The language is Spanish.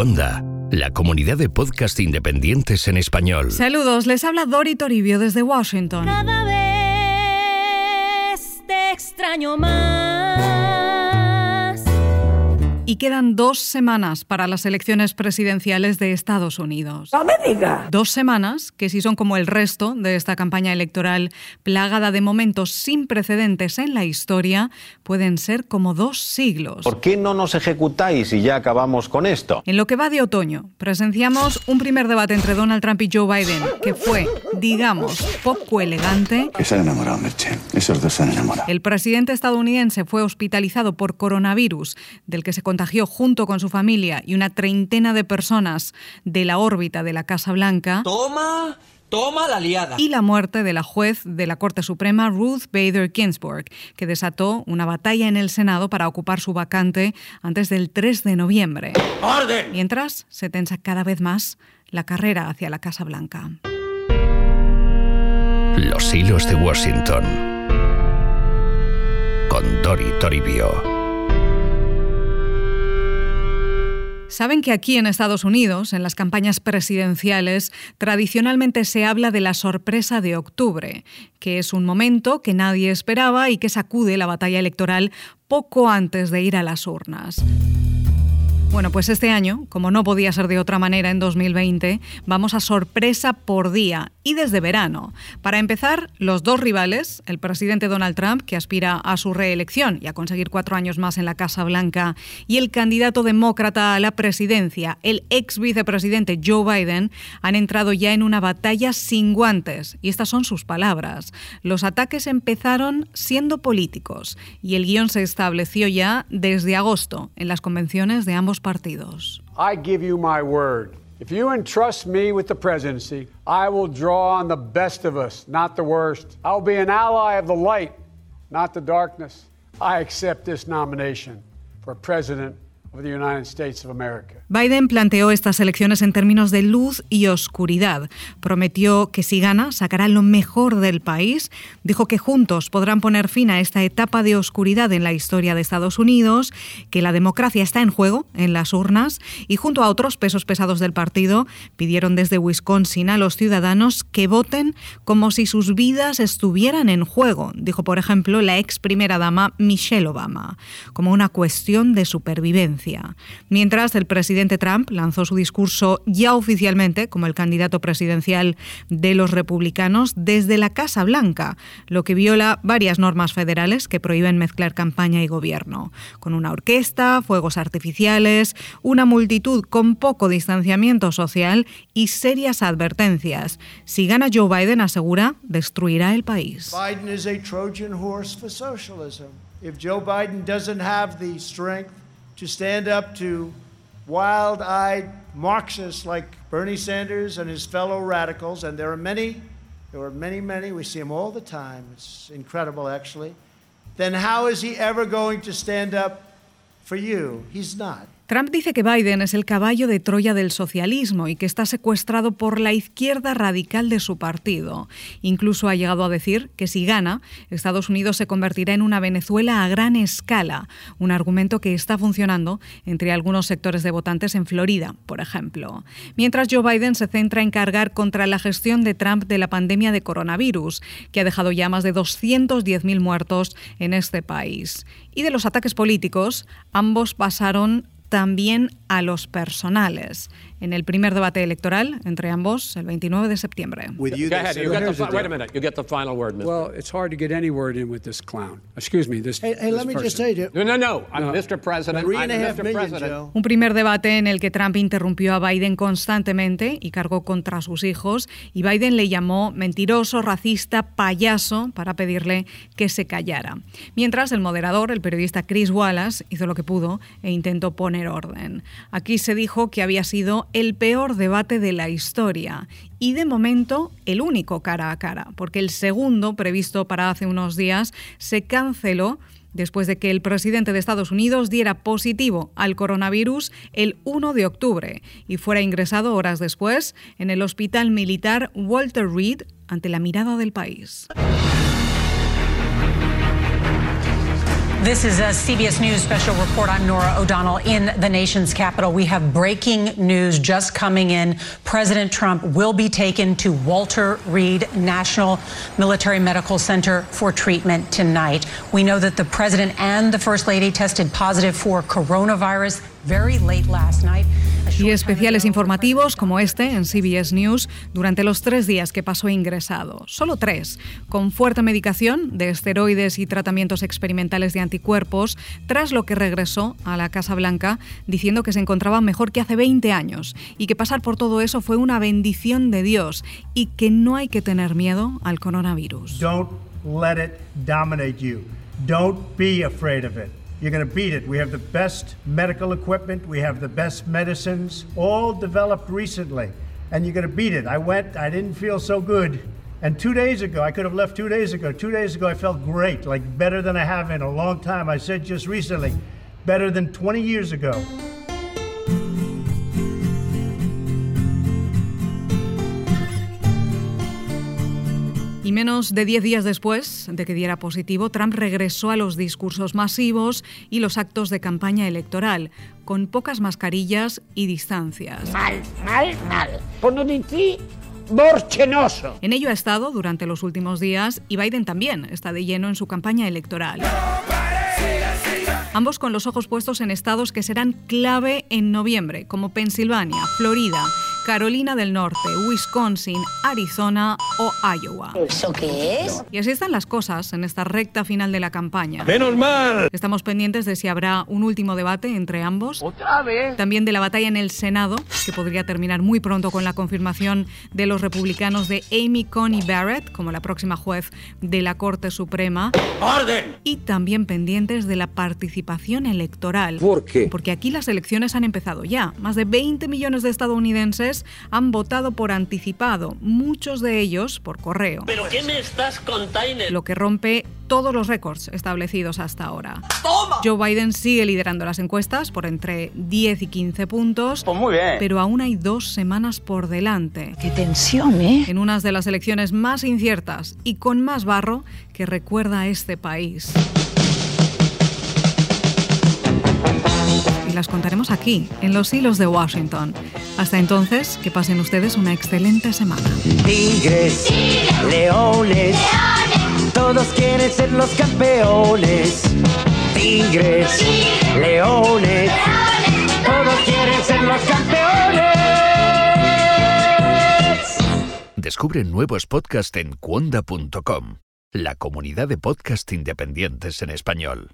Onda, la comunidad de podcast independientes en español. Saludos, les habla Dori Toribio desde Washington. Cada vez te extraño más. Y quedan dos semanas para las elecciones presidenciales de Estados Unidos. ¡No me diga! Dos semanas que si son como el resto de esta campaña electoral plagada de momentos sin precedentes en la historia, pueden ser como dos siglos. ¿Por qué no nos ejecutáis y ya acabamos con esto? En lo que va de otoño, presenciamos un primer debate entre Donald Trump y Joe Biden que fue, digamos, poco elegante. Que se han enamorado, Merche. Esos dos se han enamorado. El presidente estadounidense fue hospitalizado por coronavirus, del que se contagió junto con su familia y una treintena de personas de la órbita de la Casa Blanca. Toma, toma la liada. Y la muerte de la juez de la Corte Suprema Ruth Bader Ginsburg, que desató una batalla en el Senado para ocupar su vacante antes del 3 de noviembre. ¡Orden! Mientras se tensa cada vez más la carrera hacia la Casa Blanca. Los hilos de Washington. Con Dori Toribio. Saben que aquí en Estados Unidos, en las campañas presidenciales, tradicionalmente se habla de la sorpresa de octubre, que es un momento que nadie esperaba y que sacude la batalla electoral poco antes de ir a las urnas. Bueno, pues este año, como no podía ser de otra manera en 2020, vamos a sorpresa por día y desde verano. Para empezar, los dos rivales, el presidente Donald Trump, que aspira a su reelección y a conseguir cuatro años más en la Casa Blanca, y el candidato demócrata a la presidencia, el ex vicepresidente Joe Biden, han entrado ya en una batalla sin guantes. Y estas son sus palabras. Los ataques empezaron siendo políticos y el guion se estableció ya desde agosto en las convenciones de ambos partidos. I give you my word. If you entrust me with the presidency, I will draw on the best of us, not the worst. I will be an ally of the light, not the darkness. I accept this nomination for president Biden planteó estas elecciones en términos de luz y oscuridad. Prometió que si gana, sacará lo mejor del país. Dijo que juntos podrán poner fin a esta etapa de oscuridad en la historia de Estados Unidos, que la democracia está en juego en las urnas y junto a otros pesos pesados del partido pidieron desde Wisconsin a los ciudadanos que voten como si sus vidas estuvieran en juego, dijo por ejemplo la ex primera dama Michelle Obama, como una cuestión de supervivencia. Mientras el presidente Trump lanzó su discurso ya oficialmente como el candidato presidencial de los republicanos desde la Casa Blanca, lo que viola varias normas federales que prohíben mezclar campaña y gobierno, con una orquesta, fuegos artificiales, una multitud con poco distanciamiento social y serias advertencias. Si gana Joe Biden, asegura, destruirá el país. Biden is a Trojan horse for socialism. If Joe Biden doesn't have the strength to stand up to wild eyed Marxists like Bernie Sanders and his fellow radicals, and there are many, there are many, many, we see them all the time. It's incredible, actually. Then how is he ever going to stand up for you? He's not. Trump dice que Biden es el caballo de Troya del socialismo y que está secuestrado por la izquierda radical de su partido. Incluso ha llegado a decir que si gana, Estados Unidos se convertirá en una Venezuela a gran escala, un argumento que está funcionando entre algunos sectores de votantes en Florida, por ejemplo. Mientras Joe Biden se centra en cargar contra la gestión de Trump de la pandemia de coronavirus, que ha dejado ya más de 210.000 muertos en este país. Y de los ataques políticos, ambos pasaron también a los personales en el primer debate electoral entre ambos el 29 de septiembre. With you, Go ahead. they You said- get the, fi- wait a minute. You get the final word, Mr. Well, it's hard to get any word in with this clown. Excuse me, this. Hey, hey this let me just person. say to no, no, no. I'm No. Mr. President. I'm Mr. million, President. Un primer debate en el que Trump interrumpió a Biden constantemente y cargó contra sus hijos y Biden le llamó mentiroso, racista, payaso para pedirle que se callara. Mientras el moderador, el periodista Chris Wallace, hizo lo que pudo e intentó poner orden. Aquí se dijo que había sido el peor debate de la historia y de momento el único cara a cara, porque el segundo, previsto para hace unos días, se canceló después de que el presidente de Estados Unidos diera positivo al coronavirus el 1 de octubre y fuera ingresado horas después en el hospital militar Walter Reed ante la mirada del país. This is a CBS News special report. I'm Nora O'Donnell in the nation's capital. We have breaking news just coming in. President Trump will be taken to Walter Reed National Military Medical Center for treatment tonight. We know that the president and the first lady tested positive for coronavirus very late last night. Y especiales informativos como este en CBS News durante los tres días que pasó ingresado. Solo tres, con fuerte medicación de esteroides y tratamientos experimentales de anticuerpos, tras lo que regresó a la Casa Blanca diciendo que se encontraba mejor que hace 20 años y que pasar por todo eso fue una bendición de Dios y que no hay que tener miedo al coronavirus. Don't let it dominate you. Don't be afraid of it. You're going to beat it. We have the best medical equipment, we have the best medicines, all developed recently, and you're going to beat it. I went, I didn't feel so good. And two days ago, I could have left two days ago. Two days ago, I felt great, like better than I have in a long time. I said just recently, better than 20 years ago. Menos de 10 días después de que diera positivo, Trump regresó a los discursos masivos y los actos de campaña electoral, con pocas mascarillas y distancias. Mal, mal, mal. borchenoso. En ello ha estado durante los últimos días y Biden también está de lleno en su campaña electoral. Ambos con los ojos puestos en estados que serán clave en noviembre, como Pensilvania, Florida, Carolina del Norte, Wisconsin, Arizona o Iowa. ¿Eso qué es? Y así están las cosas en esta recta final de la campaña. ¡Menos mal! Estamos pendientes de si habrá un último debate entre ambos. ¿Otra vez? También de la batalla en el Senado, que podría terminar muy pronto con la confirmación de los republicanos de Amy Coney Barrett como la próxima juez de la Corte Suprema. ¡Orden! Y también pendientes de la participación electoral. ¿Por qué? Porque aquí las elecciones han empezado ya. Más de 20 millones de estadounidenses han votado por anticipado, muchos de ellos por correo. ¿Pero qué me estás contando? Lo que rompe todos los récords establecidos hasta ahora. ¡Toma! Joe Biden sigue liderando las encuestas por entre 10 y 15 puntos. Pues muy bien. Pero aún hay dos semanas por delante. Qué tensión, ¿eh? En unas de las elecciones más inciertas y con más barro que recuerda a este país. Y las contaremos aquí, en los hilos de Washington. Hasta entonces, que pasen ustedes una excelente semana. Tigres, leones, todos quieren ser los campeones. Tigres, leones, todos quieren ser los campeones. Descubre nuevos podcasts en cuonda.com, la comunidad de podcast independientes en español.